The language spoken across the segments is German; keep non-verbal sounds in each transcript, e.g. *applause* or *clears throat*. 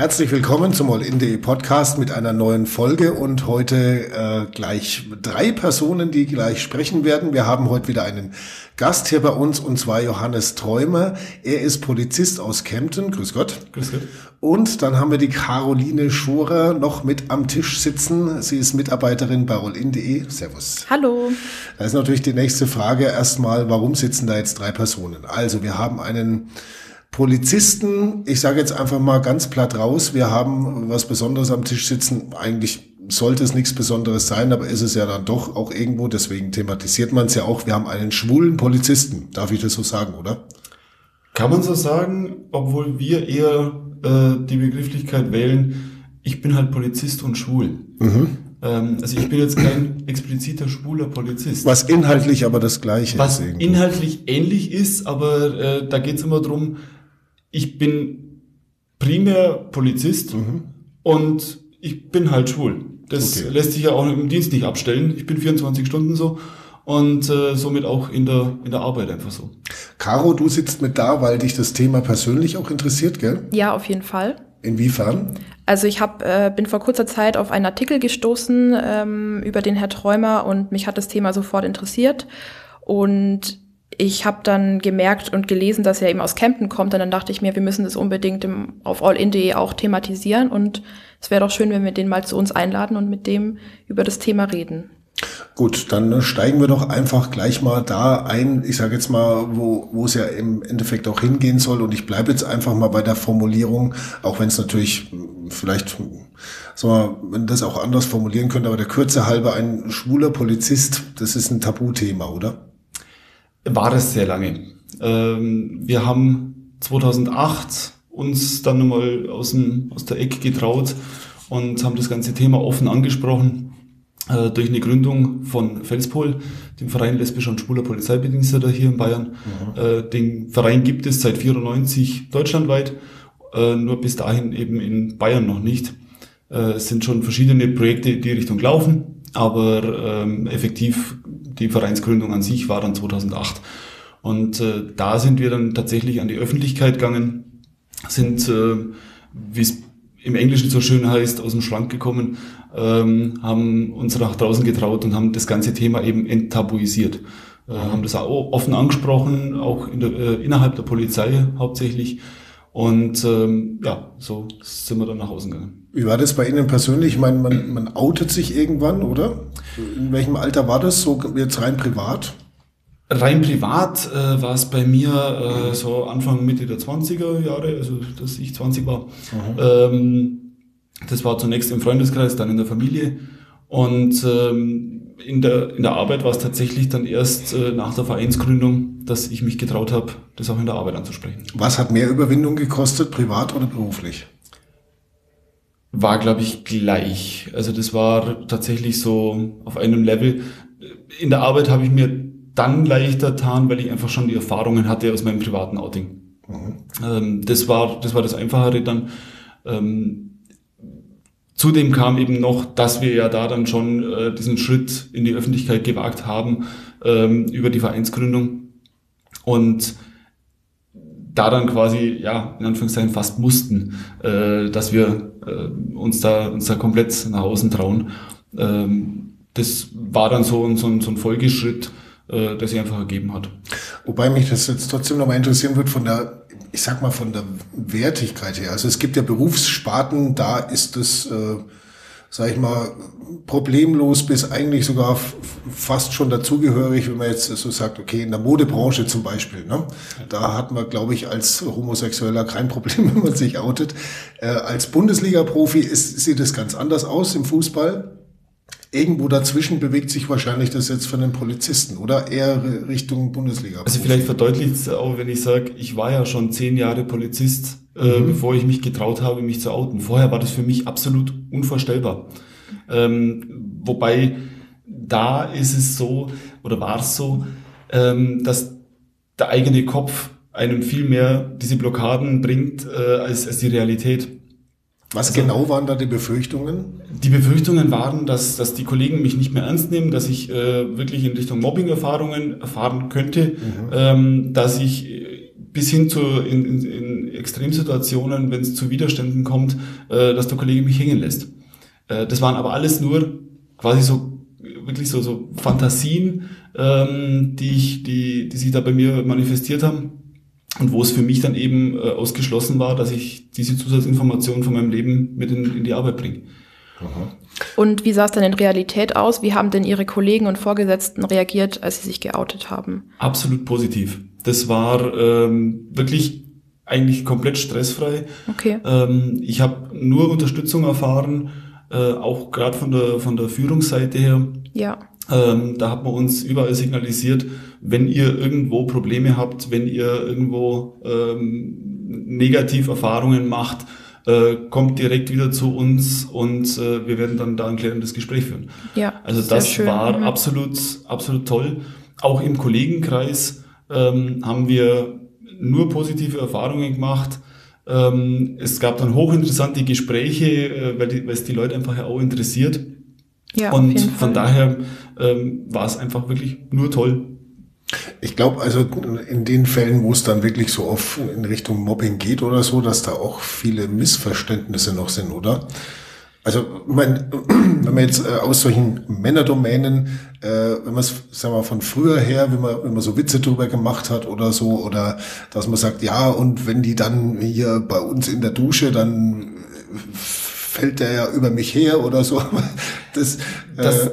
Herzlich willkommen zum All-In.de Podcast mit einer neuen Folge und heute äh, gleich drei Personen, die gleich sprechen werden. Wir haben heute wieder einen Gast hier bei uns und zwar Johannes Träumer. Er ist Polizist aus Kempten. Grüß Gott. Grüß Gott. Und dann haben wir die Caroline Schorer noch mit am Tisch sitzen. Sie ist Mitarbeiterin bei All-In.de. Servus. Hallo. Da ist natürlich die nächste Frage erstmal, warum sitzen da jetzt drei Personen? Also wir haben einen Polizisten, ich sage jetzt einfach mal ganz platt raus, wir haben was Besonderes am Tisch sitzen. Eigentlich sollte es nichts Besonderes sein, aber ist es ja dann doch auch irgendwo, deswegen thematisiert man es ja auch. Wir haben einen schwulen Polizisten, darf ich das so sagen, oder? Kann man so sagen, obwohl wir eher äh, die Begrifflichkeit wählen, ich bin halt Polizist und schwul. Mhm. Ähm, also ich bin jetzt kein expliziter schwuler Polizist. Was inhaltlich aber das gleiche Was ist. Was inhaltlich ähnlich ist, aber äh, da geht es immer drum ich bin primär Polizist mhm. und ich bin halt schwul. Das okay. lässt sich ja auch im Dienst nicht abstellen. Ich bin 24 Stunden so und äh, somit auch in der, in der Arbeit einfach so. Caro, du sitzt mit da, weil dich das Thema persönlich auch interessiert, gell? Ja, auf jeden Fall. Inwiefern? Also ich hab, äh, bin vor kurzer Zeit auf einen Artikel gestoßen ähm, über den Herr Träumer und mich hat das Thema sofort interessiert. Und ich habe dann gemerkt und gelesen, dass er eben aus Kempten kommt. Und dann dachte ich mir, wir müssen das unbedingt im, auf allin.de auch thematisieren. Und es wäre doch schön, wenn wir den mal zu uns einladen und mit dem über das Thema reden. Gut, dann steigen wir doch einfach gleich mal da ein. Ich sage jetzt mal, wo, wo es ja im Endeffekt auch hingehen soll. Und ich bleibe jetzt einfach mal bei der Formulierung, auch wenn es natürlich vielleicht, sagen wir, wenn das auch anders formulieren könnte, aber der Kürze halber ein schwuler Polizist, das ist ein Tabuthema, oder? War es sehr lange. Ähm, wir haben 2008 uns dann nochmal aus, dem, aus der Ecke getraut und haben das ganze Thema offen angesprochen äh, durch eine Gründung von Felspol, dem Verein lesbischer und schwuler Polizeibediensteter hier in Bayern. Mhm. Äh, den Verein gibt es seit 94 deutschlandweit, äh, nur bis dahin eben in Bayern noch nicht. Äh, es sind schon verschiedene Projekte in die Richtung laufen, aber ähm, effektiv die Vereinsgründung an sich war dann 2008. Und äh, da sind wir dann tatsächlich an die Öffentlichkeit gegangen, sind, äh, wie es im Englischen so schön heißt, aus dem Schrank gekommen, ähm, haben uns nach draußen getraut und haben das ganze Thema eben enttabuisiert. Äh, haben das auch offen angesprochen, auch in der, äh, innerhalb der Polizei hauptsächlich. Und ähm, ja, so sind wir dann nach Hause gegangen. Wie war das bei Ihnen persönlich? Ich meine, man, man outet sich irgendwann, oder? In welchem Alter war das? So jetzt rein privat? Rein privat äh, war es bei mir äh, so Anfang, Mitte der 20er Jahre, also dass ich 20 war. Mhm. Ähm, das war zunächst im Freundeskreis, dann in der Familie. Und ähm, in, der, in der Arbeit war es tatsächlich dann erst äh, nach der Vereinsgründung, dass ich mich getraut habe, das auch in der Arbeit anzusprechen. Was hat mehr Überwindung gekostet, privat oder beruflich? War, glaube ich, gleich. Also das war tatsächlich so auf einem Level. In der Arbeit habe ich mir dann leichter getan, weil ich einfach schon die Erfahrungen hatte aus meinem privaten Outing. Mhm. Ähm, das, war, das war das Einfachere dann. Ähm, Zudem kam eben noch, dass wir ja da dann schon äh, diesen Schritt in die Öffentlichkeit gewagt haben ähm, über die Vereinsgründung und da dann quasi, ja, in Anführungszeichen fast mussten, äh, dass wir äh, uns, da, uns da komplett nach außen trauen. Ähm, das war dann so, so, so ein Folgeschritt, äh, der einfach ergeben hat. Wobei mich das jetzt trotzdem nochmal interessieren wird von der ich sag mal, von der Wertigkeit her. Also es gibt ja Berufssparten, da ist es, äh, sag ich mal, problemlos bis eigentlich sogar fast schon dazugehörig, wenn man jetzt so sagt, okay, in der Modebranche zum Beispiel, ne? da hat man, glaube ich, als Homosexueller kein Problem, *laughs* wenn man sich outet. Äh, als Bundesliga-Profi sieht es ganz anders aus im Fußball. Irgendwo dazwischen bewegt sich wahrscheinlich das jetzt von den Polizisten oder eher Richtung Bundesliga. Also vielleicht verdeutlicht es auch, wenn ich sage, ich war ja schon zehn Jahre Polizist, äh, mhm. bevor ich mich getraut habe, mich zu outen. Vorher war das für mich absolut unvorstellbar. Ähm, wobei da ist es so, oder war es so, ähm, dass der eigene Kopf einem viel mehr diese Blockaden bringt äh, als, als die Realität. Was also, genau waren da die Befürchtungen? Die Befürchtungen waren, dass, dass die Kollegen mich nicht mehr ernst nehmen, dass ich äh, wirklich in Richtung Mobbing-Erfahrungen erfahren könnte, mhm. ähm, dass ich äh, bis hin zu in, in, Extremsituationen, wenn es zu Widerständen kommt, äh, dass der Kollege mich hängen lässt. Äh, das waren aber alles nur quasi so wirklich so, so Fantasien, ähm, die, ich, die, die sich da bei mir manifestiert haben und wo es für mich dann eben äh, ausgeschlossen war, dass ich diese Zusatzinformationen von meinem Leben mit in, in die Arbeit bringe. Und wie sah es denn in Realität aus? Wie haben denn Ihre Kollegen und Vorgesetzten reagiert, als Sie sich geoutet haben? Absolut positiv. Das war ähm, wirklich eigentlich komplett stressfrei. Okay. Ähm, ich habe nur Unterstützung erfahren, äh, auch gerade von der von der Führungsseite her. Ja. Ähm, da hat man uns überall signalisiert, wenn ihr irgendwo Probleme habt, wenn ihr irgendwo ähm, Negativerfahrungen macht, äh, kommt direkt wieder zu uns und äh, wir werden dann da ein klärendes Gespräch führen. Ja. Also das schön. war Mhm. absolut, absolut toll. Auch im Kollegenkreis ähm, haben wir nur positive Erfahrungen gemacht. Ähm, es gab dann hochinteressante Gespräche, äh, weil, die, weil es die Leute einfach ja auch interessiert. Ja, und von daher ähm, war es einfach wirklich nur toll. Ich glaube, also in den Fällen, wo es dann wirklich so auf in Richtung Mobbing geht oder so, dass da auch viele Missverständnisse noch sind, oder? Also, mein, *clears throat* wenn man jetzt äh, aus solchen Männerdomänen, äh, wenn man es, sagen wir, von früher her, wenn man, wenn man so Witze drüber gemacht hat oder so, oder dass man sagt, ja, und wenn die dann hier bei uns in der Dusche, dann äh, fällt der ja über mich her oder so. Das, *laughs* Das, äh,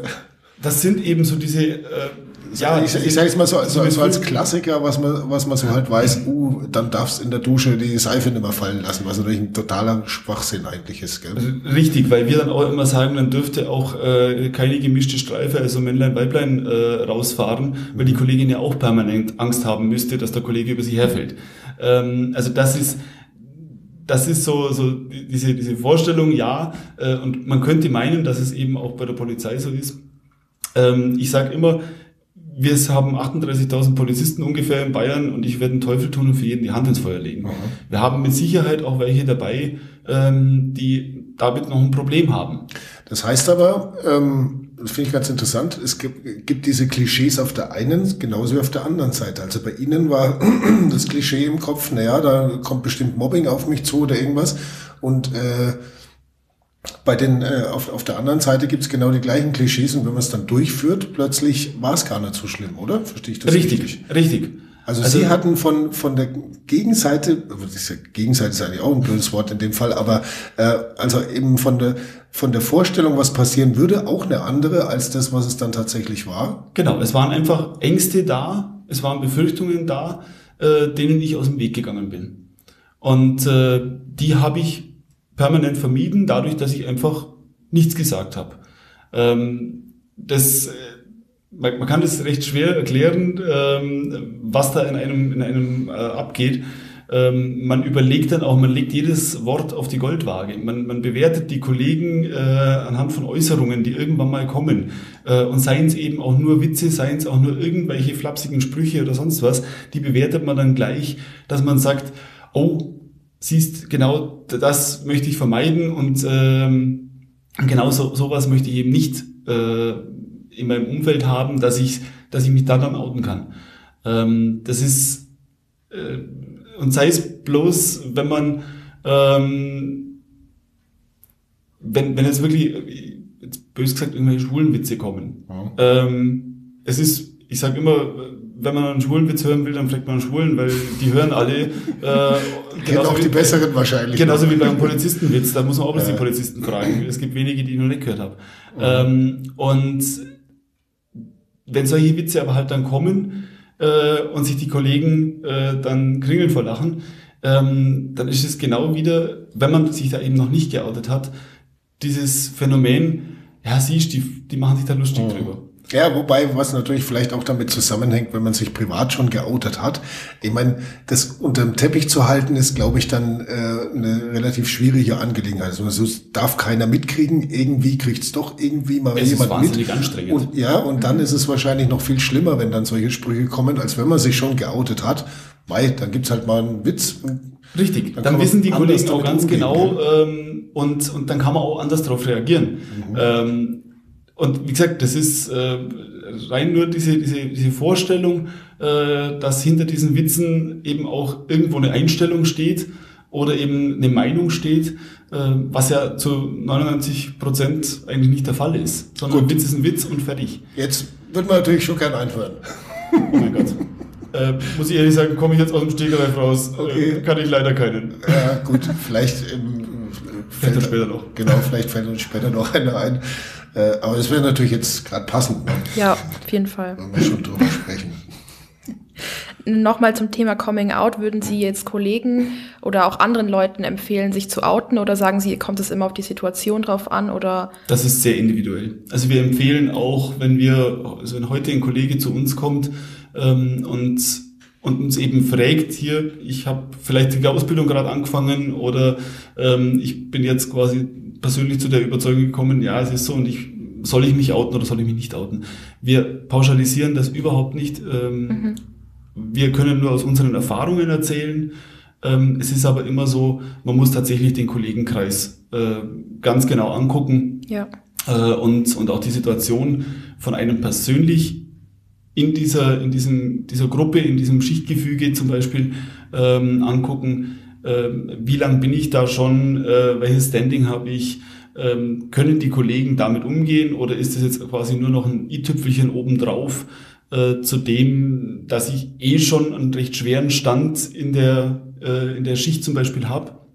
das sind eben so diese, äh, ja, ich, ich sage jetzt mal so, so, so als Klassiker, was man, was man so halt weiß, uh, dann darfst in der Dusche die Seife nicht mehr fallen lassen, was natürlich ein totaler Schwachsinn eigentlich ist, gell? Richtig, weil wir dann auch immer sagen, dann dürfte auch äh, keine gemischte Streife, also Männlein, Weiblein äh, rausfahren, weil die Kollegin ja auch permanent Angst haben müsste, dass der Kollege über sie herfällt. Ähm, also das ist das ist so, so diese, diese Vorstellung, ja, äh, und man könnte meinen, dass es eben auch bei der Polizei so ist. Ähm, ich sage immer, wir haben 38.000 Polizisten ungefähr in Bayern und ich werde einen Teufel tun und für jeden die Hand ins Feuer legen. Wir haben mit Sicherheit auch welche dabei, ähm, die damit noch ein Problem haben. Das heißt aber, ähm, das finde ich ganz interessant, es gibt, gibt diese Klischees auf der einen genauso wie auf der anderen Seite. Also bei Ihnen war *clears throat* das Klischee im Kopf, naja, da kommt bestimmt Mobbing auf mich zu oder irgendwas. Und äh, bei den äh, auf, auf der anderen Seite gibt es genau die gleichen Klischees und wenn man es dann durchführt, plötzlich war es gar nicht so schlimm, oder? Verstehe ich das Richtig, richtig. Also, Sie hatten von, von der Gegenseite, ja, Gegenseite ist eigentlich auch ein blödes Wort in dem Fall, aber äh, also eben von der, von der Vorstellung, was passieren würde, auch eine andere als das, was es dann tatsächlich war. Genau, es waren einfach Ängste da, es waren Befürchtungen da, äh, denen ich aus dem Weg gegangen bin. Und äh, die habe ich permanent vermieden, dadurch, dass ich einfach nichts gesagt habe. Ähm, das, äh, man, man kann das recht schwer erklären, ähm, was da in einem, in einem äh, abgeht. Ähm, man überlegt dann auch, man legt jedes Wort auf die Goldwaage. Man, man bewertet die Kollegen äh, anhand von Äußerungen, die irgendwann mal kommen. Äh, und seien es eben auch nur Witze, seien es auch nur irgendwelche flapsigen Sprüche oder sonst was, die bewertet man dann gleich, dass man sagt, oh, siehst, genau das möchte ich vermeiden und ähm, genau so, sowas möchte ich eben nicht äh, in meinem Umfeld haben, dass ich, dass ich mich da dann outen kann. Ähm, das ist äh, und sei es bloß, wenn man ähm, wenn, wenn jetzt wirklich, jetzt bös gesagt, irgendwelche schwulen Witze kommen. Ähm, es ist, ich sage immer, wenn man einen schwulen Witz hören will, dann fragt man einen Schwulen, weil die hören alle. Äh, *laughs* genauso auch wie- die besseren wahrscheinlich. Genauso wie beim Polizistenwitz, da muss man auch bloß die Polizisten fragen. *laughs* Es gibt wenige, die ich noch nicht gehört habe. Ähm, und wenn solche Witze aber halt dann kommen äh, und sich die Kollegen äh, dann kringeln vor Lachen, ähm, dann ist es genau wieder, wenn man sich da eben noch nicht geoutet hat, dieses Phänomen, ja, siehst, die, die machen sich da lustig drüber. Ja, wobei, was natürlich vielleicht auch damit zusammenhängt, wenn man sich privat schon geoutet hat. Ich meine, das unterm Teppich zu halten, ist, glaube ich, dann äh, eine relativ schwierige Angelegenheit. Also es darf keiner mitkriegen. Irgendwie kriegt's doch irgendwie mal Es ist jemand wahnsinnig mit. anstrengend. Und, ja, und dann ist es wahrscheinlich noch viel schlimmer, wenn dann solche Sprüche kommen, als wenn man sich schon geoutet hat. Weil dann gibt's halt mal einen Witz. Richtig, Dann dann, wissen die Kollegen auch ganz umgehen, genau ähm, und, und dann kann man auch anders darauf reagieren. Ähm, und wie gesagt, das ist äh, rein nur diese, diese, diese Vorstellung, äh, dass hinter diesen Witzen eben auch irgendwo eine Einstellung steht oder eben eine Meinung steht, äh, was ja zu 99 Prozent eigentlich nicht der Fall ist, sondern Gut. Witz ist ein Witz und fertig. Jetzt wird man natürlich schon gern einführen. Oh *laughs* mein Gott. Äh, muss ich ehrlich sagen, komme ich jetzt aus dem Stegreif raus. Äh, okay. Äh, kann ich leider keinen. Ja, gut, vielleicht ähm, fällt uns später noch. Genau, vielleicht fällt uns später noch einer ein. Äh, aber es wäre natürlich jetzt gerade passend. Ne? Ja, auf jeden Fall. Wenn wir schon drüber sprechen. *laughs* Nochmal zum Thema Coming Out. Würden Sie jetzt Kollegen oder auch anderen Leuten empfehlen, sich zu outen oder sagen Sie, kommt es immer auf die Situation drauf an oder? Das ist sehr individuell. Also wir empfehlen auch, wenn wir, also wenn heute ein Kollege zu uns kommt ähm, und und uns eben fragt, hier, ich habe vielleicht die Ausbildung gerade angefangen oder ähm, ich bin jetzt quasi persönlich zu der Überzeugung gekommen, ja, es ist so und ich soll ich mich outen oder soll ich mich nicht outen? Wir pauschalisieren das überhaupt nicht. Ähm, mhm. Wir können nur aus unseren Erfahrungen erzählen. Ähm, es ist aber immer so, man muss tatsächlich den Kollegenkreis äh, ganz genau angucken ja. äh, und, und auch die Situation von einem persönlich in dieser, in diesem, dieser Gruppe, in diesem Schichtgefüge zum Beispiel ähm, angucken. Ähm, wie lang bin ich da schon? Äh, welches Standing habe ich? Ähm, können die Kollegen damit umgehen oder ist das jetzt quasi nur noch ein i-Tüpfelchen obendrauf? äh, zu dem, dass ich eh schon einen recht schweren Stand in der, äh, in der Schicht zum Beispiel habe.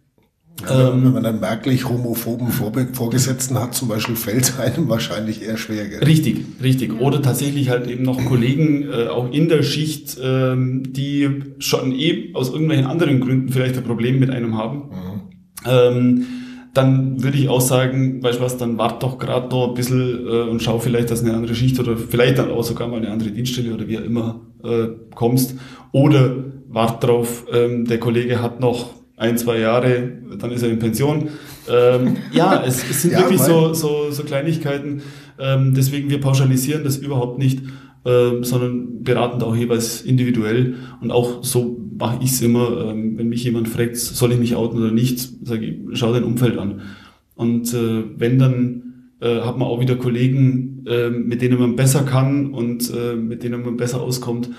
Ja, ähm, wenn man einen merklich homophoben Vorgesetzten hat, zum Beispiel, fällt es einem wahrscheinlich eher schwer. Gell? Richtig, richtig. Oder tatsächlich halt eben noch Kollegen äh, auch in der Schicht, ähm, die schon eh aus irgendwelchen anderen Gründen vielleicht ein Problem mit einem haben. Mhm. Ähm, dann würde ich auch sagen, weißt du was, dann wart doch gerade noch ein bisschen äh, und schau vielleicht, dass eine andere Schicht oder vielleicht dann auch sogar mal eine andere Dienststelle oder wie auch immer äh, kommst. Oder wart drauf, ähm, der Kollege hat noch ein, zwei Jahre, dann ist er in Pension. Ähm, ja, es, es sind ja, wirklich so, so, so Kleinigkeiten. Ähm, deswegen, wir pauschalisieren das überhaupt nicht, ähm, sondern beraten da auch jeweils individuell. Und auch so mache ich es immer, ähm, wenn mich jemand fragt, soll ich mich outen oder nicht, sage ich, schau dein Umfeld an. Und äh, wenn dann äh, hat man auch wieder Kollegen, äh, mit denen man besser kann und äh, mit denen man besser auskommt.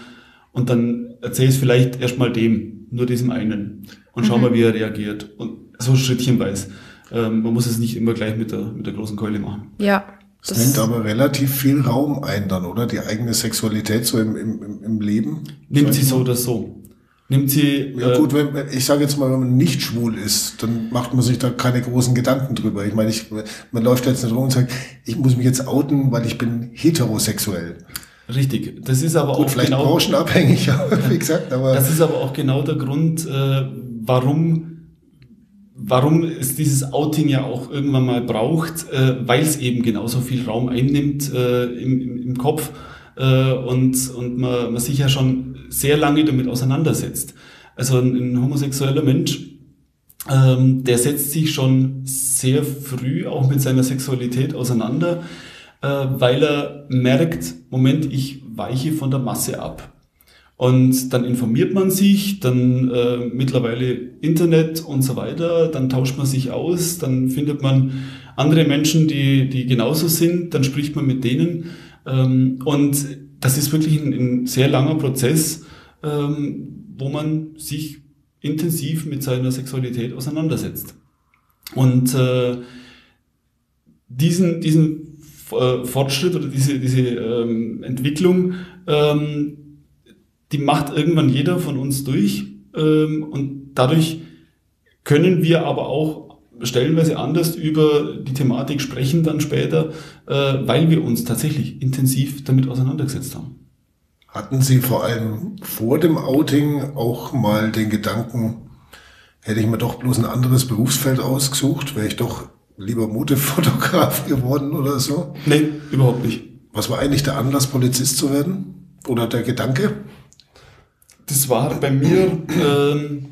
Und dann erzähl es vielleicht erstmal dem, nur diesem einen. Und schau mhm. mal, wie er reagiert. Und so schrittchenweise. Ähm, man muss es nicht immer gleich mit der, mit der großen Keule machen. Ja. Das, das nimmt aber relativ viel Raum ein dann, oder? Die eigene Sexualität so im, im, im Leben. Nimmt sie so oder so nimmt sie. Ja gut, wenn, ich sage jetzt mal, wenn man nicht schwul ist, dann macht man sich da keine großen Gedanken drüber. Ich meine, ich, man läuft jetzt nicht rum und sagt, ich muss mich jetzt outen, weil ich bin heterosexuell. Richtig, das ist aber gut, auch vielleicht genau, branchenabhängig, *laughs* wie gesagt, aber das ist aber auch genau der Grund, äh, warum warum es dieses Outing ja auch irgendwann mal braucht, äh, weil es eben genauso viel Raum einnimmt äh, im, im, im Kopf äh, und, und man, man sich ja schon sehr lange damit auseinandersetzt. Also ein, ein homosexueller Mensch, ähm, der setzt sich schon sehr früh auch mit seiner Sexualität auseinander, äh, weil er merkt, Moment, ich weiche von der Masse ab. Und dann informiert man sich, dann äh, mittlerweile Internet und so weiter, dann tauscht man sich aus, dann findet man andere Menschen, die, die genauso sind, dann spricht man mit denen ähm, und das ist wirklich ein, ein sehr langer Prozess, ähm, wo man sich intensiv mit seiner Sexualität auseinandersetzt. Und äh, diesen, diesen äh, Fortschritt oder diese, diese ähm, Entwicklung, ähm, die macht irgendwann jeder von uns durch. Ähm, und dadurch können wir aber auch stellenweise anders über die Thematik sprechen dann später, äh, weil wir uns tatsächlich intensiv damit auseinandergesetzt haben. Hatten Sie vor allem vor dem Outing auch mal den Gedanken, hätte ich mir doch bloß ein anderes Berufsfeld ausgesucht, wäre ich doch lieber Modefotograf *laughs* geworden oder so? Nee, überhaupt nicht. Was war eigentlich der Anlass, Polizist zu werden? Oder der Gedanke? Das war bei mir ähm,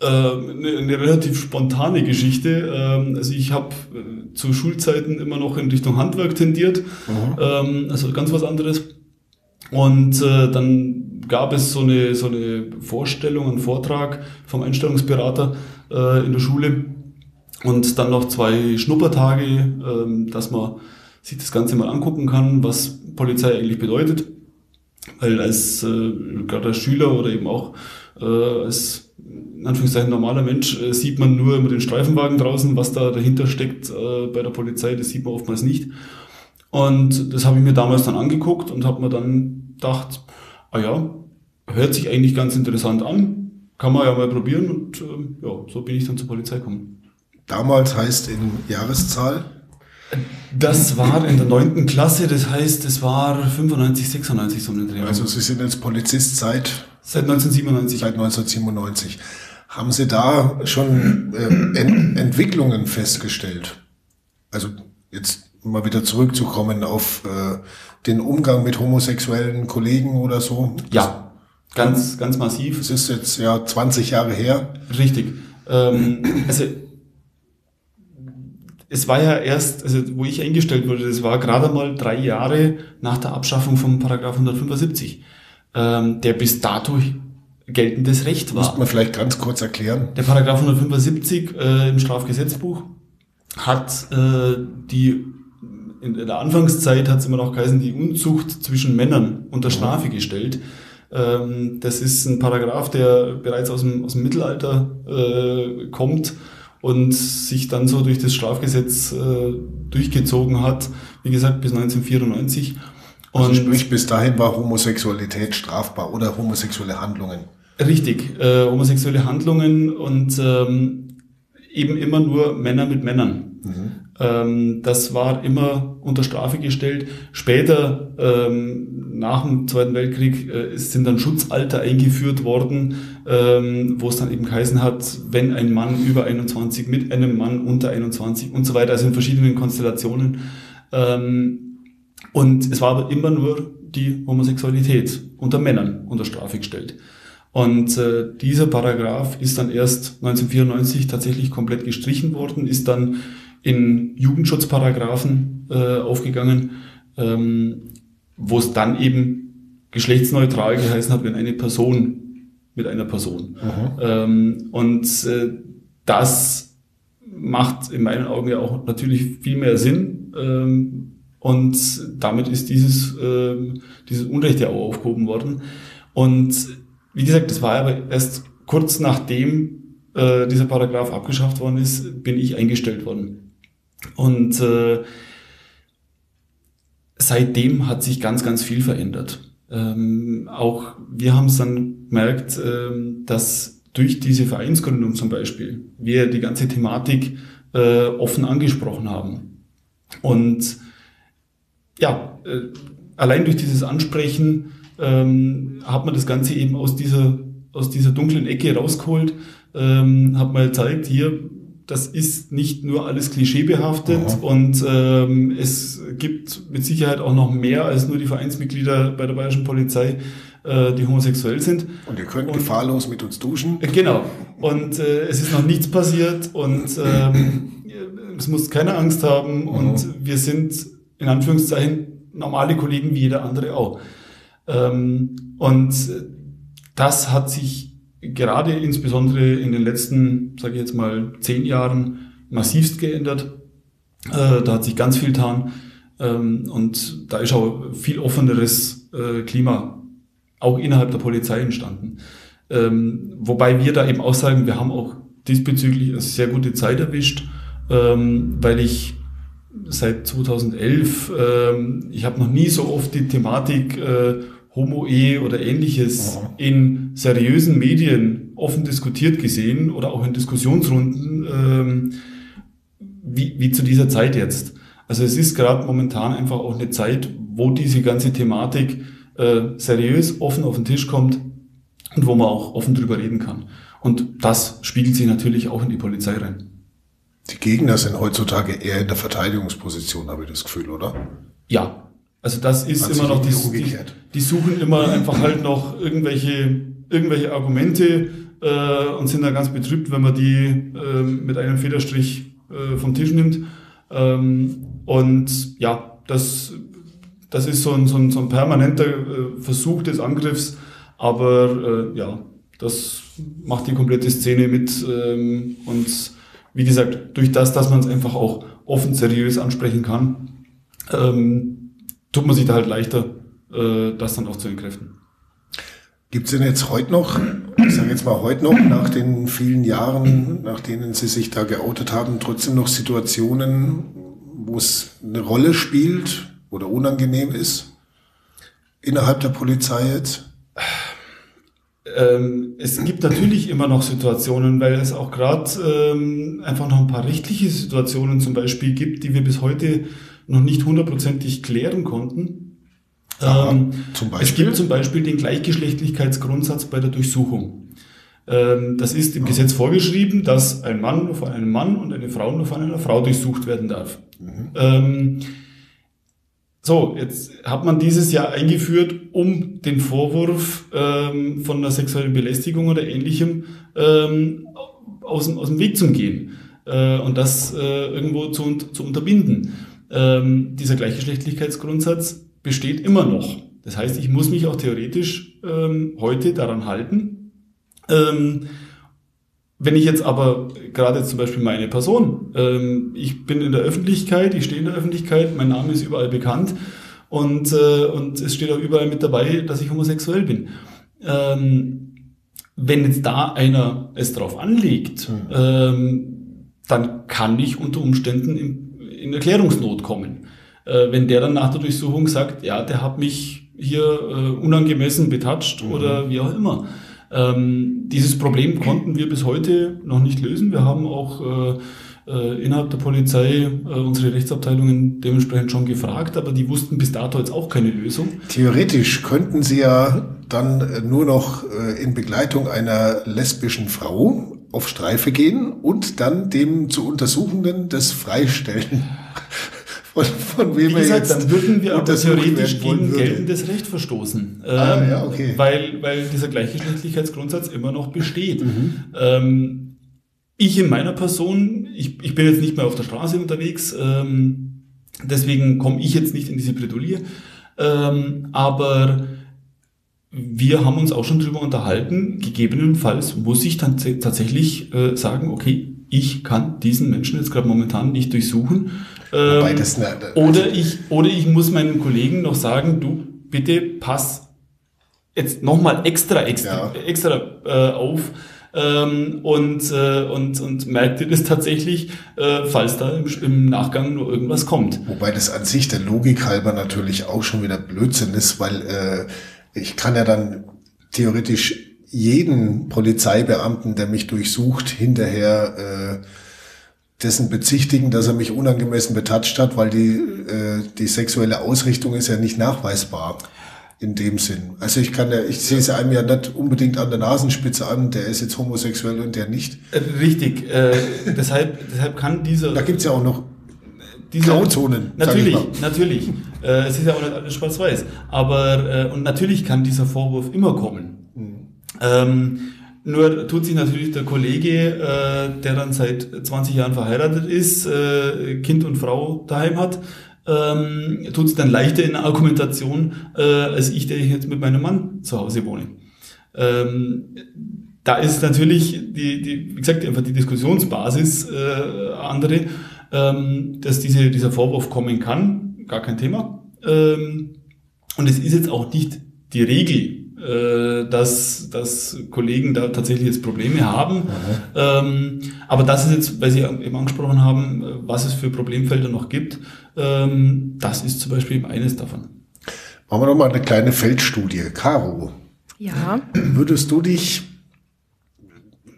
äh, eine, eine, relativ spontane Geschichte. Ähm, also ich habe äh, zu Schulzeiten immer noch in Richtung Handwerk tendiert, mhm. ähm, also ganz was anderes. Und äh, dann gab es so eine, so eine Vorstellung, einen Vortrag vom Einstellungsberater äh, in der Schule und dann noch zwei Schnuppertage, ähm, dass man sich das Ganze mal angucken kann, was Polizei eigentlich bedeutet. Weil als äh, gerade als Schüler oder eben auch äh, als in Anführungszeichen normaler Mensch äh, sieht man nur immer den Streifenwagen draußen, was da dahinter steckt äh, bei der Polizei, das sieht man oftmals nicht. Und das habe ich mir damals dann angeguckt und habe mir dann gedacht, ah ja, hört sich eigentlich ganz interessant an, kann man ja mal probieren und äh, ja, so bin ich dann zur Polizei gekommen. Damals heißt in Jahreszahl? Das war in der neunten Klasse, das heißt, es war 95, 96 so eine Drehung. Also Sie sind jetzt Polizist seit? Seit 1997. Seit 1997. Haben Sie da schon äh, Ent Entwicklungen festgestellt? Also jetzt mal wieder zurückzukommen auf äh, den Umgang mit homosexuellen Kollegen oder so? Ja, ganz, ganz massiv. Es ist jetzt ja 20 Jahre her. Richtig. Ähm, also es war ja erst, also wo ich eingestellt wurde, das war gerade mal drei Jahre nach der Abschaffung von Paragraph 175, ähm, der bis dato geltendes Recht war. Muss man vielleicht ganz kurz erklären. Der Paragraph 175 äh, im Strafgesetzbuch hat äh, die in der Anfangszeit hat es immer noch geheißen, die Unzucht zwischen Männern unter Strafe gestellt. Ähm, das ist ein Paragraph, der bereits aus dem, aus dem Mittelalter äh, kommt und sich dann so durch das Strafgesetz äh, durchgezogen hat, wie gesagt, bis 1994. Also und also sprich, bis dahin war Homosexualität strafbar oder homosexuelle Handlungen. Richtig, äh, homosexuelle Handlungen und ähm, eben immer nur Männer mit Männern. Mhm. Ähm, das war immer unter Strafe gestellt. Später, ähm, nach dem Zweiten Weltkrieg, äh, sind dann Schutzalter eingeführt worden, ähm, wo es dann eben geheißen hat, wenn ein Mann über 21 mit einem Mann unter 21 und so weiter, also in verschiedenen Konstellationen. Und es war aber immer nur die Homosexualität unter Männern unter Strafe gestellt. Und äh, dieser Paragraph ist dann erst 1994 tatsächlich komplett gestrichen worden, ist dann in Jugendschutzparagraphen äh, aufgegangen, ähm, wo es dann eben geschlechtsneutral geheißen hat, wenn eine Person mit einer Person. Ähm, und äh, das macht in meinen Augen ja auch natürlich viel mehr Sinn. Ähm, und damit ist dieses, äh, dieses Unrecht ja auch aufgehoben worden. Und wie gesagt, das war aber erst kurz nachdem äh, dieser Paragraph abgeschafft worden ist, bin ich eingestellt worden. Und äh, seitdem hat sich ganz, ganz viel verändert. Ähm, auch wir haben es dann gemerkt, ähm, dass durch diese Vereinsgründung zum Beispiel wir die ganze Thematik äh, offen angesprochen haben. Und ja, äh, allein durch dieses Ansprechen ähm, hat man das Ganze eben aus dieser, aus dieser dunklen Ecke rausgeholt, ähm, hat mal gezeigt, hier, das ist nicht nur alles klischeebehaftet Aha. und ähm, es gibt mit Sicherheit auch noch mehr als nur die Vereinsmitglieder bei der bayerischen Polizei, äh, die homosexuell sind. Und ihr könnt und, gefahrlos mit uns duschen. Äh, genau. Und äh, es ist noch nichts passiert und ähm, es muss keine Angst haben Aha. und wir sind in Anführungszeichen normale Kollegen wie jeder andere auch. Ähm, und das hat sich gerade insbesondere in den letzten, sage ich jetzt mal, zehn Jahren massivst geändert. Äh, da hat sich ganz viel getan. Ähm, und da ist auch viel offeneres äh, Klima auch innerhalb der Polizei entstanden. Ähm, wobei wir da eben auch sagen, wir haben auch diesbezüglich eine sehr gute Zeit erwischt, weil ich seit 2011, ähm, ich habe noch nie so oft die Thematik äh, Homo-Ehe oder ähnliches Aha. in seriösen Medien offen diskutiert gesehen oder auch in Diskussionsrunden ähm, wie, wie zu dieser Zeit jetzt. Also es ist gerade momentan einfach auch eine Zeit, wo diese ganze Thematik äh, seriös offen auf den Tisch kommt und wo man auch offen drüber reden kann. Und das spiegelt sich natürlich auch in die Polizei rein. Die Gegner sind heutzutage eher in der Verteidigungsposition, habe ich das Gefühl, oder? Ja, also das ist immer noch, die, die, die, suchen immer einfach halt noch irgendwelche, irgendwelche Argumente äh, und sind da ganz betrübt, wenn man die äh, mit einem Federstrich äh, vom Tisch nimmt. Ähm, und ja, das, das ist so ein, so ein, so ein permanenter äh, Versuch des Angriffs, aber äh, ja, das macht die komplette Szene mit ähm, und wie gesagt, durch das, dass man es einfach auch offen seriös ansprechen kann, ähm, tut man sich da halt leichter, äh, das dann auch zu entkräften. Gibt es denn jetzt heute noch, ich sage jetzt mal heute noch, nach den vielen Jahren, nach denen Sie sich da geoutet haben, trotzdem noch Situationen, wo es eine Rolle spielt oder unangenehm ist innerhalb der Polizei jetzt? Ähm, es gibt natürlich immer noch Situationen, weil es auch gerade ähm, einfach noch ein paar rechtliche Situationen zum Beispiel gibt, die wir bis heute noch nicht hundertprozentig klären konnten. Aha, ähm? Es gibt zum Beispiel den Gleichgeschlechtlichkeitsgrundsatz bei der Durchsuchung. Ähm, das ist im Gesetz vorgeschrieben, dass ein Mann nur von einem Mann und eine Frau nur von einer Frau durchsucht werden darf. Mhm. So, jetzt hat man dieses Jahr eingeführt, um den Vorwurf ähm, von einer sexuellen Belästigung oder ähnlichem ähm, aus, dem- aus dem Weg zu gehen äh, und das äh, irgendwo zu, zu unterbinden. Ähm, dieser Gleichgeschlechtlichkeitsgrundsatz besteht immer noch. Das heißt, ich muss mich auch theoretisch ähm, heute daran halten. Ähm, wenn ich jetzt aber gerade zum Beispiel meine Person, ähm, ich bin in der Öffentlichkeit, ich stehe in der Öffentlichkeit, mein Name ist überall bekannt und, äh, und es steht auch überall mit dabei, dass ich homosexuell bin. Ähm, wenn jetzt da einer es drauf anlegt, ähm, dann kann ich unter Umständen in, in Erklärungsnot kommen. Äh, wenn der dann nach der Durchsuchung sagt, ja, der hat mich hier äh, unangemessen betatscht oder wie auch immer. Ähm, dieses Problem konnten wir bis heute noch nicht lösen. Wir haben auch äh, äh, innerhalb der Polizei äh, unsere Rechtsabteilungen dementsprechend schon gefragt, aber die wussten bis dato jetzt auch keine Lösung. Theoretisch könnten Sie ja dann äh, nur noch äh, in Begleitung einer lesbischen Frau auf Streife gehen und dann dem zu Untersuchenden das freistellen. Von, von wem Wie er gesagt, jetzt dann würden wir aber theoretisch gegen würde. geltendes Recht verstoßen. Ah, Ähm, ja, okay. Weil, weil dieser Gleichgeschlechtlichkeitsgrundsatz immer noch besteht. Mhm. Ähm, ich in meiner Person, ich, ich bin jetzt nicht mehr auf der Straße unterwegs, ähm, deswegen komme ich jetzt nicht in diese Bredouille. Ähm, aber wir haben uns auch schon drüber unterhalten, gegebenenfalls muss ich dann tatsächlich äh, sagen, okay, ich kann diesen Menschen jetzt gerade momentan nicht durchsuchen. Ähm, das eine, oder ich, oder ich muss meinen Kollegen noch sagen, du, bitte pass jetzt nochmal extra, extra, Ja. extra äh, auf ähm, und, äh, und, und merkt dir das tatsächlich, äh, falls da im, im Nachgang nur irgendwas kommt. Wobei das an sich der Logik halber natürlich auch schon wieder Blödsinn ist, weil äh, ich kann ja dann theoretisch jeden Polizeibeamten, der mich durchsucht, hinterher äh, dessen bezichtigen, dass er mich unangemessen betatscht hat, weil die, äh, die sexuelle Ausrichtung ist ja nicht nachweisbar in dem Sinn. Also ich kann ja, ich sehe es einem ja nicht unbedingt an der Nasenspitze an, der ist jetzt homosexuell und der nicht. Äh, richtig. Äh, deshalb, deshalb kann dieser, Da gibt's ja auch noch dieser Grauzonen. Natürlich, natürlich. Äh, es ist ja auch nicht alles schwarz-weiß. Aber äh, und natürlich kann dieser Vorwurf immer kommen. Ähm, nur tut sich natürlich der Kollege, äh, der dann seit 20 Jahren verheiratet ist, äh, Kind und Frau daheim hat, ähm, tut sich dann leichter in der Argumentation, äh, als ich, der jetzt mit meinem Mann zu Hause wohne. Ähm, da ist natürlich die, die, wie gesagt, einfach die Diskussionsbasis äh, andere, ähm, dass diese, dieser Vorwurf kommen kann, gar kein Thema. Ähm, und es ist jetzt auch nicht die Regel, dass, dass Kollegen da tatsächlich jetzt Probleme haben. Ähm, aber das ist jetzt, weil Sie eben angesprochen haben, äh, was es für Problemfelder noch gibt, ähm, das ist zum Beispiel eben eines davon. Machen wir doch mal eine kleine Feldstudie. Caro, Ja, würdest du dich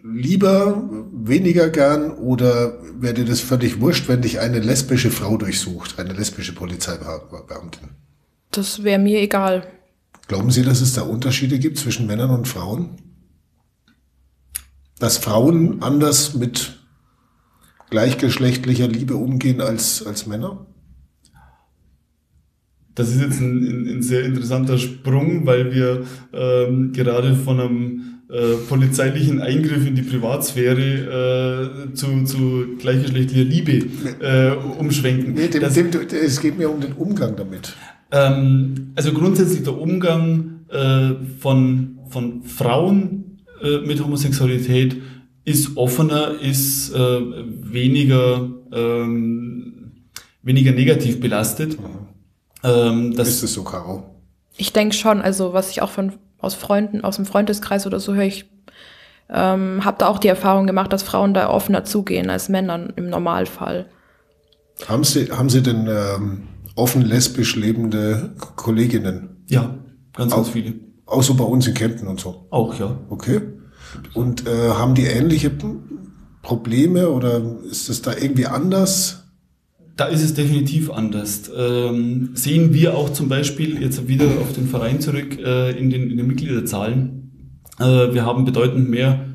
lieber, weniger gern oder wäre dir das völlig wurscht, wenn dich eine lesbische Frau durchsucht, eine lesbische Polizeibeamtin? das wäre mir egal. Glauben Sie, dass es da Unterschiede gibt zwischen Männern und Frauen? Dass Frauen anders mit gleichgeschlechtlicher Liebe umgehen als, als Männer? Das ist jetzt ein, ein, sehr interessanter Sprung, weil wir ähm, gerade von einem äh, polizeilichen Eingriff in die Privatsphäre äh, zu, zu gleichgeschlechtlicher Liebe äh, umschwenken. Nee, dem, dem, es geht mir um den Umgang damit. Ähm, also grundsätzlich der Umgang äh, von, von Frauen äh, mit Homosexualität ist offener, ist äh, weniger, ähm, weniger negativ belastet. Ähm, das Ist es so, Caro? ich denke schon, also was ich auch von aus Freunden, aus dem Freundeskreis oder so höre, ich ähm, habe da auch die Erfahrung gemacht, dass Frauen da offener zugehen als Männer im Normalfall. Haben Sie, haben Sie denn ähm, offen lesbisch lebende Kolleginnen? Ja, ganz, Auch- ganz viele. Außer bei uns in Kempten und so. Auch, ja. Okay. Und äh, haben die ähnliche Probleme oder ist es da irgendwie anders? Da ist es definitiv anders. Ähm, sehen wir auch zum Beispiel jetzt wieder auf den Verein zurück äh, in, den, in den Mitgliederzahlen. Äh, wir haben bedeutend mehr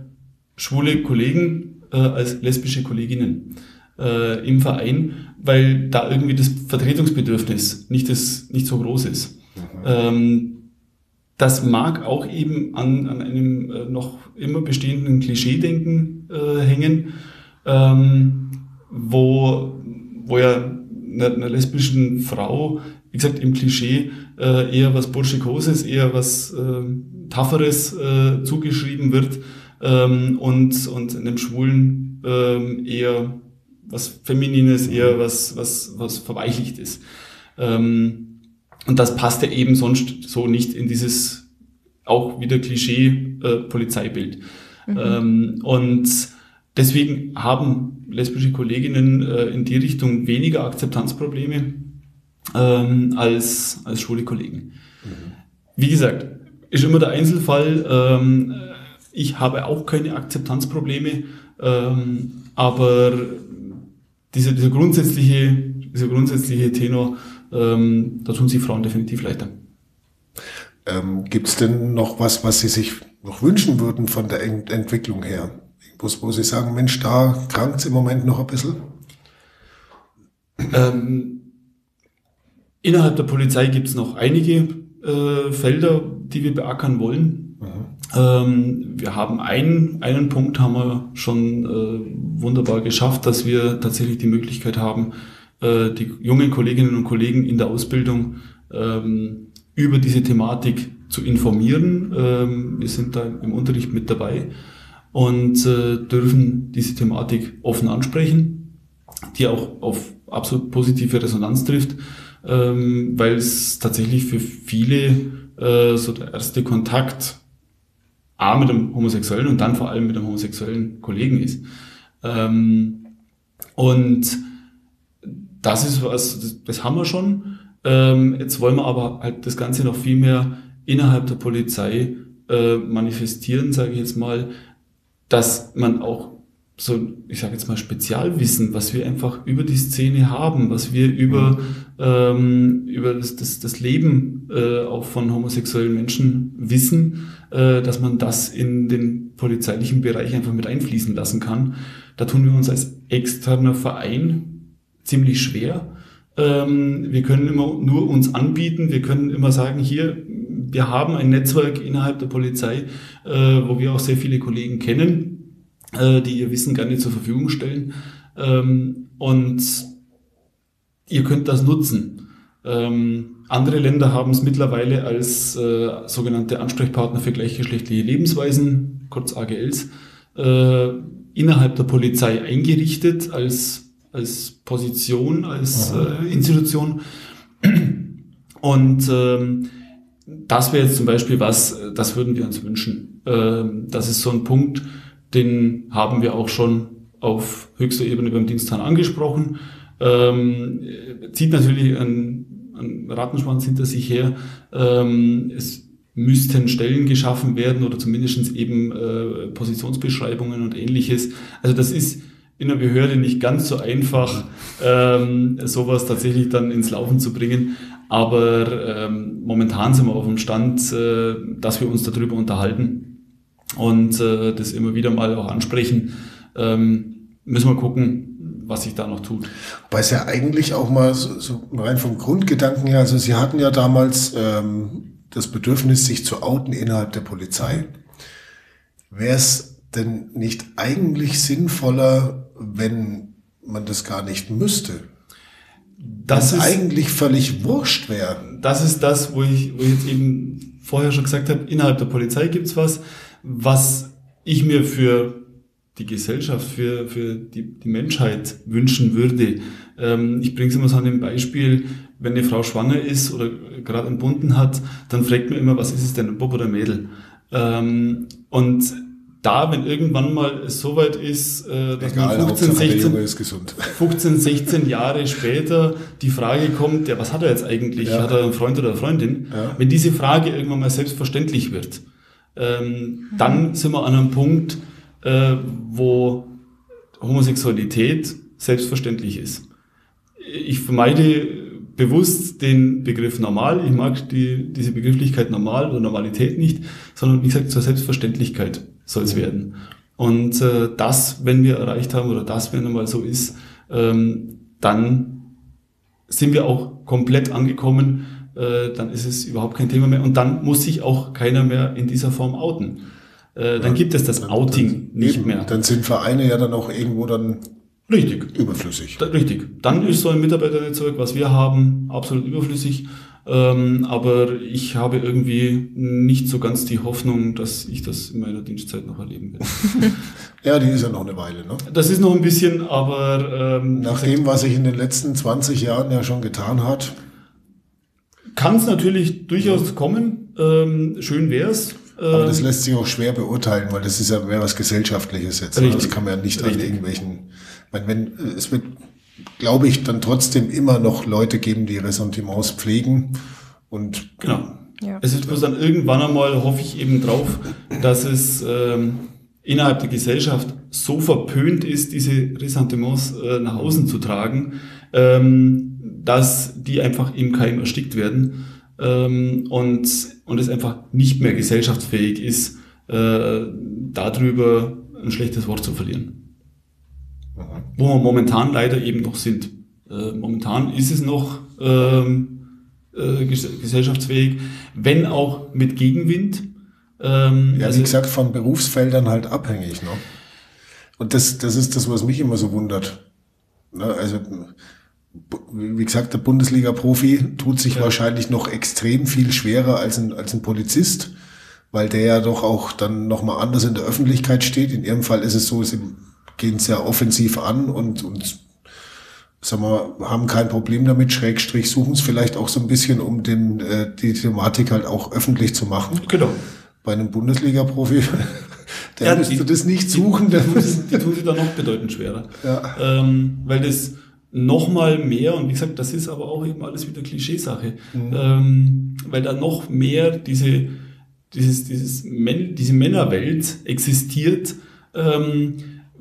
schwule Kollegen äh, als lesbische Kolleginnen äh, im Verein, weil da irgendwie das Vertretungsbedürfnis nicht, das, nicht so groß ist. Ähm, das mag auch eben an, an einem äh, noch immer bestehenden Klischeedenken äh, hängen, ähm, wo, wo ja einer, einer lesbischen Frau, wie gesagt, im Klischee äh, eher was Burschikoses, eher was äh, Tougheres äh, zugeschrieben wird ähm, und, und einem Schwulen ähm, eher was Feminines, eher was, was, was Verweichlichtes. Ähm, und das passt ja eben sonst so nicht in dieses auch wieder Klischee äh, Polizeibild. Ähm, und deswegen haben lesbische Kolleginnen äh, in die Richtung weniger Akzeptanzprobleme ähm, als, als schwule Kollegen. Wie gesagt, ist immer der Einzelfall. Ähm, ich habe auch keine Akzeptanzprobleme, ähm, aber dieser, dieser grundsätzliche, dieser grundsätzliche Tenor, ähm, da tun sich Frauen definitiv leichter. Ähm, Gibt es denn noch was, was Sie sich noch wünschen würden von der Ent Entwicklung her? Wo, wo Sie sagen, Mensch, da krankt im Moment noch ein bisschen? Ähm, innerhalb der Polizei gibt es noch einige äh, Felder, die wir beackern wollen. Ähm, wir haben einen, einen Punkt haben wir schon äh, wunderbar geschafft, dass wir tatsächlich die Möglichkeit haben, äh, die jungen Kolleginnen und Kollegen in der Ausbildung ähm, über diese Thematik zu informieren. Ähm, wir sind da im Unterricht mit dabei und äh, dürfen diese Thematik offen ansprechen, die auch auf absolut positive Resonanz trifft, ähm, weil es tatsächlich für viele äh, so der erste Kontakt A mit einem Homosexuellen und dann vor allem mit einem homosexuellen Kollegen ist. Ähm, und das ist was, das, das haben wir schon. Ähm, jetzt wollen wir aber halt das Ganze noch viel mehr innerhalb der Polizei äh, manifestieren, sage ich jetzt mal, dass man auch so, ich sage jetzt mal Spezialwissen, was wir einfach über die Szene haben, was wir über, ähm, über das, das, das Leben äh, auch von homosexuellen Menschen wissen, äh, dass man das in den polizeilichen Bereich einfach mit einfließen lassen kann. Da tun wir uns als externer Verein ziemlich schwer. Ähm, wir können immer nur uns anbieten, wir können immer sagen, hier, wir haben ein Netzwerk innerhalb der Polizei, äh, wo wir auch sehr viele Kollegen kennen, äh, die ihr Wissen gerne zur Verfügung stellen. Ähm, und ihr könnt das nutzen. Ähm, andere Länder haben es mittlerweile als äh, sogenannte Ansprechpartner für gleichgeschlechtliche Lebensweisen, kurz AGLs, äh, innerhalb der Polizei eingerichtet als, als Position, als äh, Institution. Und ähm, das wäre jetzt zum Beispiel was, äh, das würden wir uns wünschen. Ähm, das ist so ein Punkt, den haben wir auch schon auf höchster Ebene beim Dienstherrn angesprochen. Ähm, zieht natürlich einen, einen Rattenschwanz hinter sich her. Ähm, es müssten Stellen geschaffen werden oder zumindest eben äh, Positionsbeschreibungen und ähnliches. Also das ist in der Behörde nicht ganz so einfach, ähm, sowas tatsächlich dann ins Laufen zu bringen. Aber ähm, momentan sind wir auf dem Stand, äh, dass wir uns darüber unterhalten und äh, das immer wieder mal auch ansprechen. Ähm, müssen wir gucken, was sich da noch tut. Weil es ja eigentlich auch mal so, so rein vom Grundgedanken her, also Sie hatten ja damals ähm, das Bedürfnis, sich zu outen innerhalb der Polizei. Wäre es denn nicht eigentlich sinnvoller, wenn man das gar nicht müsste? Das ist, eigentlich völlig wurscht wäre. das ist das, wo ich, wo ich jetzt eben vorher schon gesagt habe, innerhalb der Polizei gibt's was, was ich mir für die Gesellschaft, für, für die, die Menschheit wünschen würde. Ähm, ich bringe es immer so an dem Beispiel, wenn eine Frau schwanger ist oder gerade einen Bunden hat, dann fragt man immer, was ist es denn, ein Bub oder ein Mädel? Ähm, und da, wenn irgendwann mal es soweit ist, äh, dass Egal, man 15, Hauptsache, der 16, Junge ist gesund. *laughs* 15, 16 Jahre später die Frage kommt, ja, was hat er jetzt eigentlich? Ja. Hat er einen Freund oder eine Freundin? Ja. Wenn diese Frage irgendwann mal selbstverständlich wird, ähm, dann sind wir an einem Punkt, äh, wo Homosexualität selbstverständlich ist. Ich vermeide bewusst den Begriff normal. Ich mag die, diese Begrifflichkeit normal oder Normalität nicht, sondern wie gesagt zur Selbstverständlichkeit soll es werden. Und äh, das, wenn wir erreicht haben oder das, wenn einmal so ist, ähm, dann sind wir auch komplett angekommen. Äh, dann ist es überhaupt kein Thema mehr und dann muss sich auch keiner mehr in dieser Form outen. Äh, dann gibt es das Outing nicht Eben, mehr. Dann sind Vereine ja dann auch irgendwo dann Richtig. überflüssig. Da, richtig. Dann ist so ein Mitarbeiternetzwerk, was wir haben, absolut überflüssig. Ähm, aber ich habe irgendwie nicht so ganz die Hoffnung, dass ich das in meiner Dienstzeit noch erleben werde. *laughs* Ja, die ist ja noch eine Weile. Ne? Das ist noch ein bisschen, aber ähm, Nach dem, was sich in den letzten 20 Jahren ja schon getan hat, kann es natürlich durchaus kommen. Ähm, schön wär's. aber Ähm, das lässt sich auch schwer beurteilen, weil das ist ja mehr was Gesellschaftliches jetzt. ne? Richtig. Das kann man ja nicht an Richtig. irgendwelchen, ich meine, wenn, es wird, glaube ich, dann trotzdem immer noch Leute geben, die Ressentiments pflegen und Genau. Ja. Es bloß dann irgendwann einmal, hoffe ich eben drauf, dass es ähm, innerhalb der Gesellschaft so verpönt ist, diese Ressentiments äh, nach außen zu tragen, ähm, dass die einfach im Keim erstickt werden ähm, und, und es einfach nicht mehr gesellschaftsfähig ist, äh, darüber ein schlechtes Wort zu verlieren. Wo wir momentan leider eben noch sind. Äh, momentan ist es noch ähm, äh, ges gesellschaftsfähig, wenn auch mit Gegenwind. Ähm, Ja, also- wie gesagt, von Berufsfeldern halt abhängig. Ne? Und das, das ist das, was mich immer so wundert. Ne? Also, wie gesagt, der Bundesliga-Profi tut sich wahrscheinlich noch extrem viel schwerer als ein, als ein Polizist, weil der ja doch auch dann nochmal anders in der Öffentlichkeit steht. In ihrem Fall ist es so, sie gehen sehr offensiv an und, und sagen wir, haben kein Problem damit, Schrägstrich suchen es vielleicht auch so ein bisschen, um den, äh, die Thematik halt auch öffentlich zu machen Genau. bei einem Bundesliga-Profi, *laughs* der Ja, müsste die- das nicht suchen. Der Die, muss, die tun sich dann noch bedeutend schwerer. Ja. Ähm, weil das noch mal mehr, und wie gesagt, das ist aber auch eben alles wieder Klischeesache, ähm, weil da noch mehr diese, dieses, dieses Män diese Männerwelt existiert, ähm,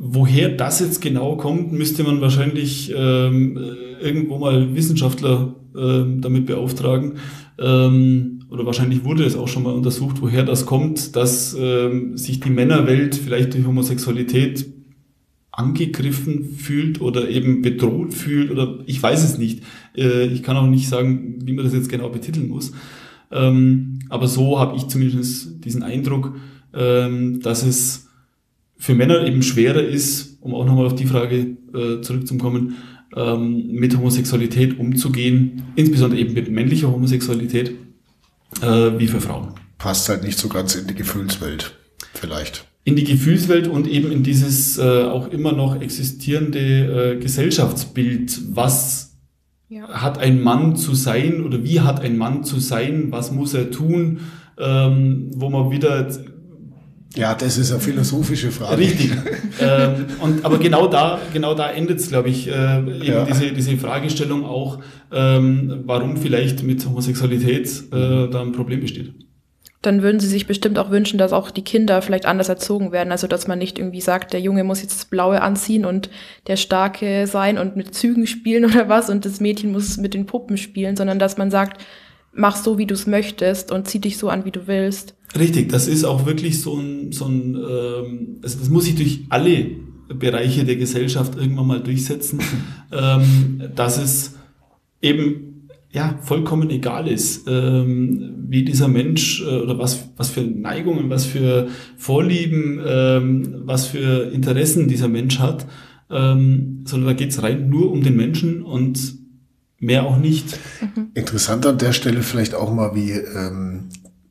Woher das jetzt genau kommt, müsste man wahrscheinlich ähm, äh, irgendwo mal Wissenschaftler ähm, damit beauftragen. Ähm, oder wahrscheinlich wurde es auch schon mal untersucht, woher das kommt, dass ähm, sich die Männerwelt vielleicht durch Homosexualität angegriffen fühlt oder eben bedroht fühlt oder ich weiß es nicht. Äh, ich kann auch nicht sagen, wie man das jetzt genau betiteln muss. Ähm, aber so habe ich zumindest diesen Eindruck, ähm, dass es für Männer eben schwerer ist, um auch nochmal auf die Frage äh, zurückzukommen, ähm, mit Homosexualität umzugehen, insbesondere eben mit männlicher Homosexualität, äh, wie für Frauen. Passt halt nicht so ganz in die Gefühlswelt, vielleicht. In die Gefühlswelt und eben in dieses äh, auch immer noch existierende äh, Gesellschaftsbild, was Ja. hat ein Mann zu sein oder wie hat ein Mann zu sein, was muss er tun, ähm, wo man wieder Ja, das ist eine philosophische Frage. Richtig. ähm, und, aber genau da, genau da endet es, glaube ich, äh, eben Ja. diese, diese Fragestellung auch, ähm, warum vielleicht mit Homosexualität äh, da ein Problem besteht. Dann würden sie sich bestimmt auch wünschen, dass auch die Kinder vielleicht anders erzogen werden. Also dass man nicht irgendwie sagt, der Junge muss jetzt das Blaue anziehen und der Starke sein und mit Zügen spielen *laughs* oder was und das Mädchen muss mit den Puppen spielen, sondern dass man sagt, mach so, wie du es möchtest und zieh dich so an, wie du willst. Richtig, das ist auch wirklich so ein, so ein ähm, also das muss sich durch alle Bereiche der Gesellschaft irgendwann mal durchsetzen, *laughs* ähm, dass es eben ja vollkommen egal ist, ähm, wie dieser Mensch äh, oder was was für Neigungen, was für Vorlieben, ähm, was für Interessen dieser Mensch hat, ähm, sondern da geht's rein nur um den Menschen und mehr auch nicht. Interessant an der Stelle vielleicht auch mal, wie ähm,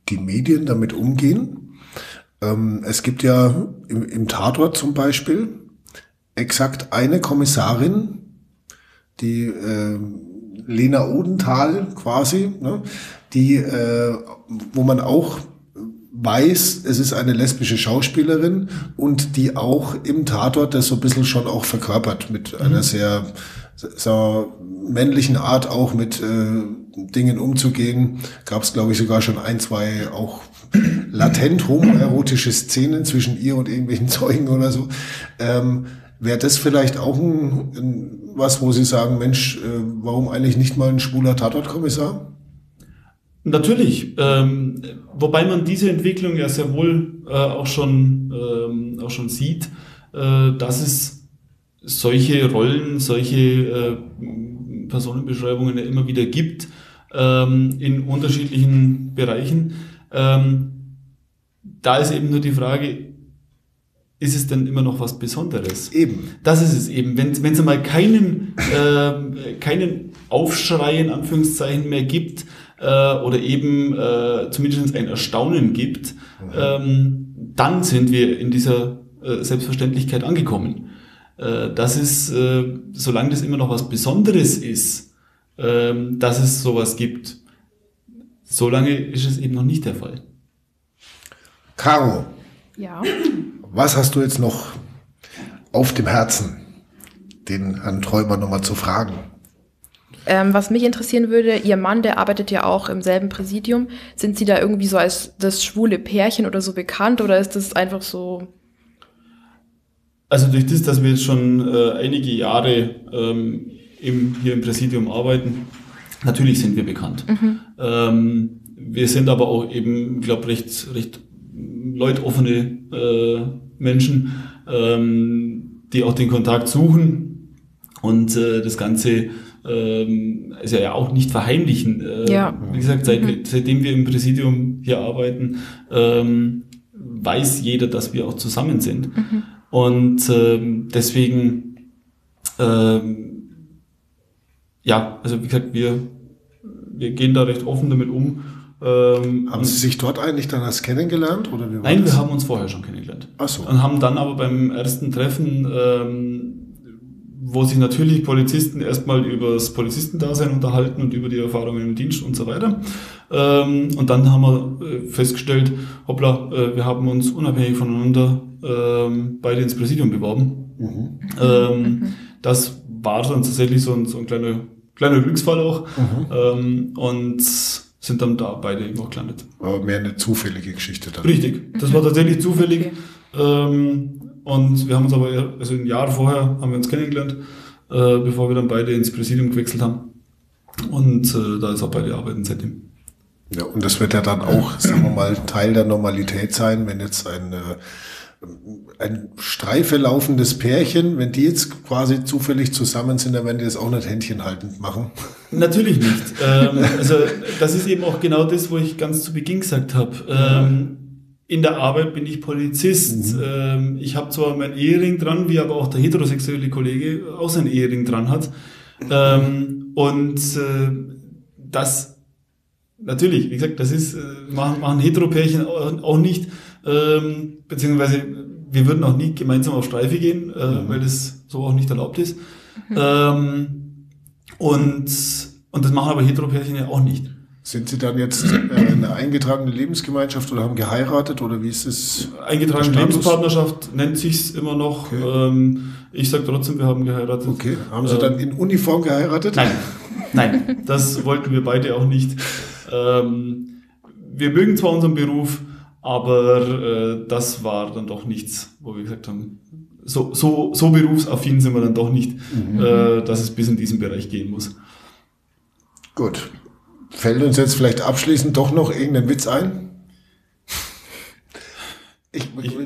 die Medien damit umgehen. Ähm, es gibt ja im, im Tatort zum Beispiel exakt eine Kommissarin, die äh, Lena Odenthal quasi, ne, die, äh, wo man auch weiß, es ist eine lesbische Schauspielerin und die auch im Tatort das so ein bisschen schon auch verkörpert mit mhm. einer sehr, sehr männlichen Art auch mit äh, Dingen umzugehen. Gab es, glaube ich, sogar schon ein, zwei auch latent homoerotische Szenen zwischen ihr und irgendwelchen *laughs* Zeugen oder so. Ähm, Wäre das vielleicht auch ein, ein, was, wo Sie sagen, Mensch, äh, warum eigentlich nicht mal ein schwuler Tatortkommissar? Natürlich, ähm, wobei man diese Entwicklung ja sehr wohl äh, auch schon ähm, auch schon sieht, äh, dass es solche Rollen, solche äh, Personenbeschreibungen ja immer wieder gibt ähm, in unterschiedlichen Bereichen. Ähm, da ist eben nur die Frage, ist es denn immer noch was Besonderes? Eben. Das ist es eben. Wenn es einmal keinen, äh, keinen Aufschrei in Anführungszeichen mehr gibt äh, oder eben äh, zumindest ein Erstaunen gibt, mhm. ähm, dann sind wir in dieser äh, Selbstverständlichkeit angekommen. Äh, das ist, äh, solange das immer noch was Besonderes ist, äh, dass es sowas gibt, solange ist es eben noch nicht der Fall. Caro. Ja. Was hast du jetzt noch auf dem Herzen, den Herrn Träumer nochmal zu fragen? Ähm, was mich interessieren würde, Ihr Mann, der arbeitet ja auch im selben Präsidium. Sind Sie da irgendwie so als das schwule Pärchen oder so bekannt oder ist das einfach so? Also durch das, dass wir jetzt schon äh, einige Jahre ähm, im, hier im Präsidium arbeiten, natürlich sind wir bekannt. Mhm. Ähm, wir sind aber auch eben, glaube recht, recht leutoffene äh, Menschen, ähm, die auch den Kontakt suchen und äh, das Ganze ähm, ist ja auch nicht verheimlichen. Äh, ja. Wie gesagt, seit, mhm. seitdem wir im Präsidium hier arbeiten, ähm, weiß jeder, dass wir auch zusammen sind. Mhm. Und ähm, deswegen, ähm, ja, also wie gesagt, wir, wir gehen da recht offen damit um ähm, haben Sie sich dort eigentlich dann erst kennengelernt? Oder wie nein, das? wir haben uns vorher schon kennengelernt. Ach so. Und haben dann aber beim ersten Treffen, ähm, wo sich natürlich Polizisten erstmal über das Polizistendasein unterhalten und über die Erfahrungen im Dienst und so weiter. Ähm, und dann haben wir äh, festgestellt, hoppla, äh, wir haben uns unabhängig voneinander ähm, beide ins Präsidium beworben. Mhm. Ähm. Das war dann tatsächlich so ein, so ein kleiner, kleiner Glücksfall auch. Mhm. Ähm, und sind dann da beide irgendwo gelandet. Aber mehr eine zufällige Geschichte dann. Richtig, das war tatsächlich zufällig. Okay. Ähm, und wir haben uns aber, also ein Jahr vorher haben wir uns kennengelernt, äh, bevor wir dann beide ins Präsidium gewechselt haben. Und äh, da ist auch beide arbeiten seitdem. Ja, und das wird ja dann auch, sagen wir mal, Teil der Normalität sein, wenn jetzt ein äh, ein Streife laufendes Pärchen, wenn die jetzt quasi zufällig zusammen sind, dann werden die das auch nicht händchenhaltend machen. Natürlich nicht. *laughs* ähm, also das ist eben auch genau das, wo ich ganz zu Beginn gesagt habe. Ähm, in der Arbeit bin ich Polizist. Mhm. Ähm, ich habe zwar meinen Ehering dran, wie aber auch der heterosexuelle Kollege auch seinen Ehering dran hat. Ähm, und äh, das natürlich, wie gesagt, das ist, äh, machen, machen Heteropärchen auch nicht ähm, beziehungsweise wir würden auch nie gemeinsam auf Streife gehen, äh, mhm. weil das so auch nicht erlaubt ist. Mhm. Ähm, und, und das machen aber Heteropärchen ja auch nicht. Sind Sie dann jetzt äh, eine eingetragene Lebensgemeinschaft oder haben geheiratet oder wie ist es? Eingetragene Lebenspartnerschaft nennt sich's immer noch. Okay. Ähm, ich sage trotzdem, wir haben geheiratet. Okay. Haben Sie ähm, dann in Uniform geheiratet? Nein, nein, das wollten wir beide auch nicht. Ähm, wir mögen zwar unseren Beruf, aber äh, das war dann doch nichts, wo wir gesagt haben, so, so, so berufsaffin sind wir dann doch nicht, mhm. äh, dass es bis in diesen Bereich gehen muss. Gut. Fällt uns jetzt vielleicht abschließend doch noch irgendein Witz ein? Ich, ich,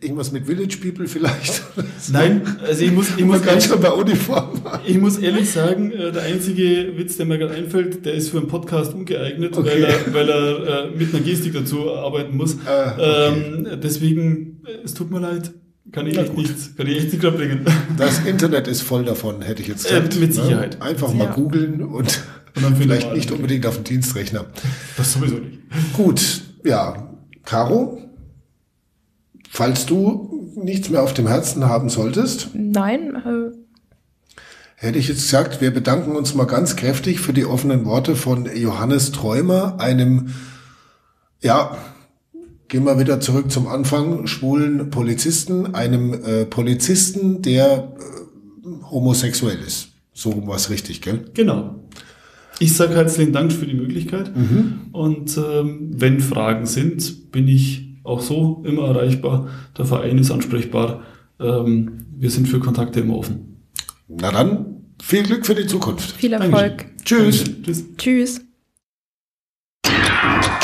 irgendwas mit Village People vielleicht? *laughs* Nein, also ich muss, ich muss ganz schon bei Uniform. Ich muss ehrlich sagen, äh, der einzige Witz, der mir gerade einfällt, der ist für einen Podcast ungeeignet, okay. weil er, weil er äh, mit einer Gestik dazu arbeiten muss. Ah, okay. ähm, deswegen, es tut mir leid. Kann ich, echt nicht, kann ich echt nicht gerade bringen. *laughs* Das Internet ist voll davon, hätte ich jetzt gesagt. Äh, mit Sicherheit. Ne? Einfach mal ja. googeln und, und dann vielleicht nicht unbedingt auf dem Dienstrechner. Das sowieso nicht. Gut, ja. Caro, Falls du nichts mehr auf dem Herzen haben solltest, Nein, äh, hätte ich jetzt gesagt, wir bedanken uns mal ganz kräftig für die offenen Worte von Johannes Träumer, einem, ja, gehen wir wieder zurück zum Anfang, schwulen Polizisten, einem äh, Polizisten, der äh, homosexuell ist. So was richtig, gell? Genau. Ich sage herzlichen Dank für die Möglichkeit. Und ähm, wenn Fragen sind, bin ich auch so immer erreichbar. Der Verein ist ansprechbar. Ähm, wir sind für Kontakte immer offen. Na dann, viel Glück für die Zukunft. viel Erfolg. Dankeschön. Tschüss. Dankeschön. Tschüss. Tschüss.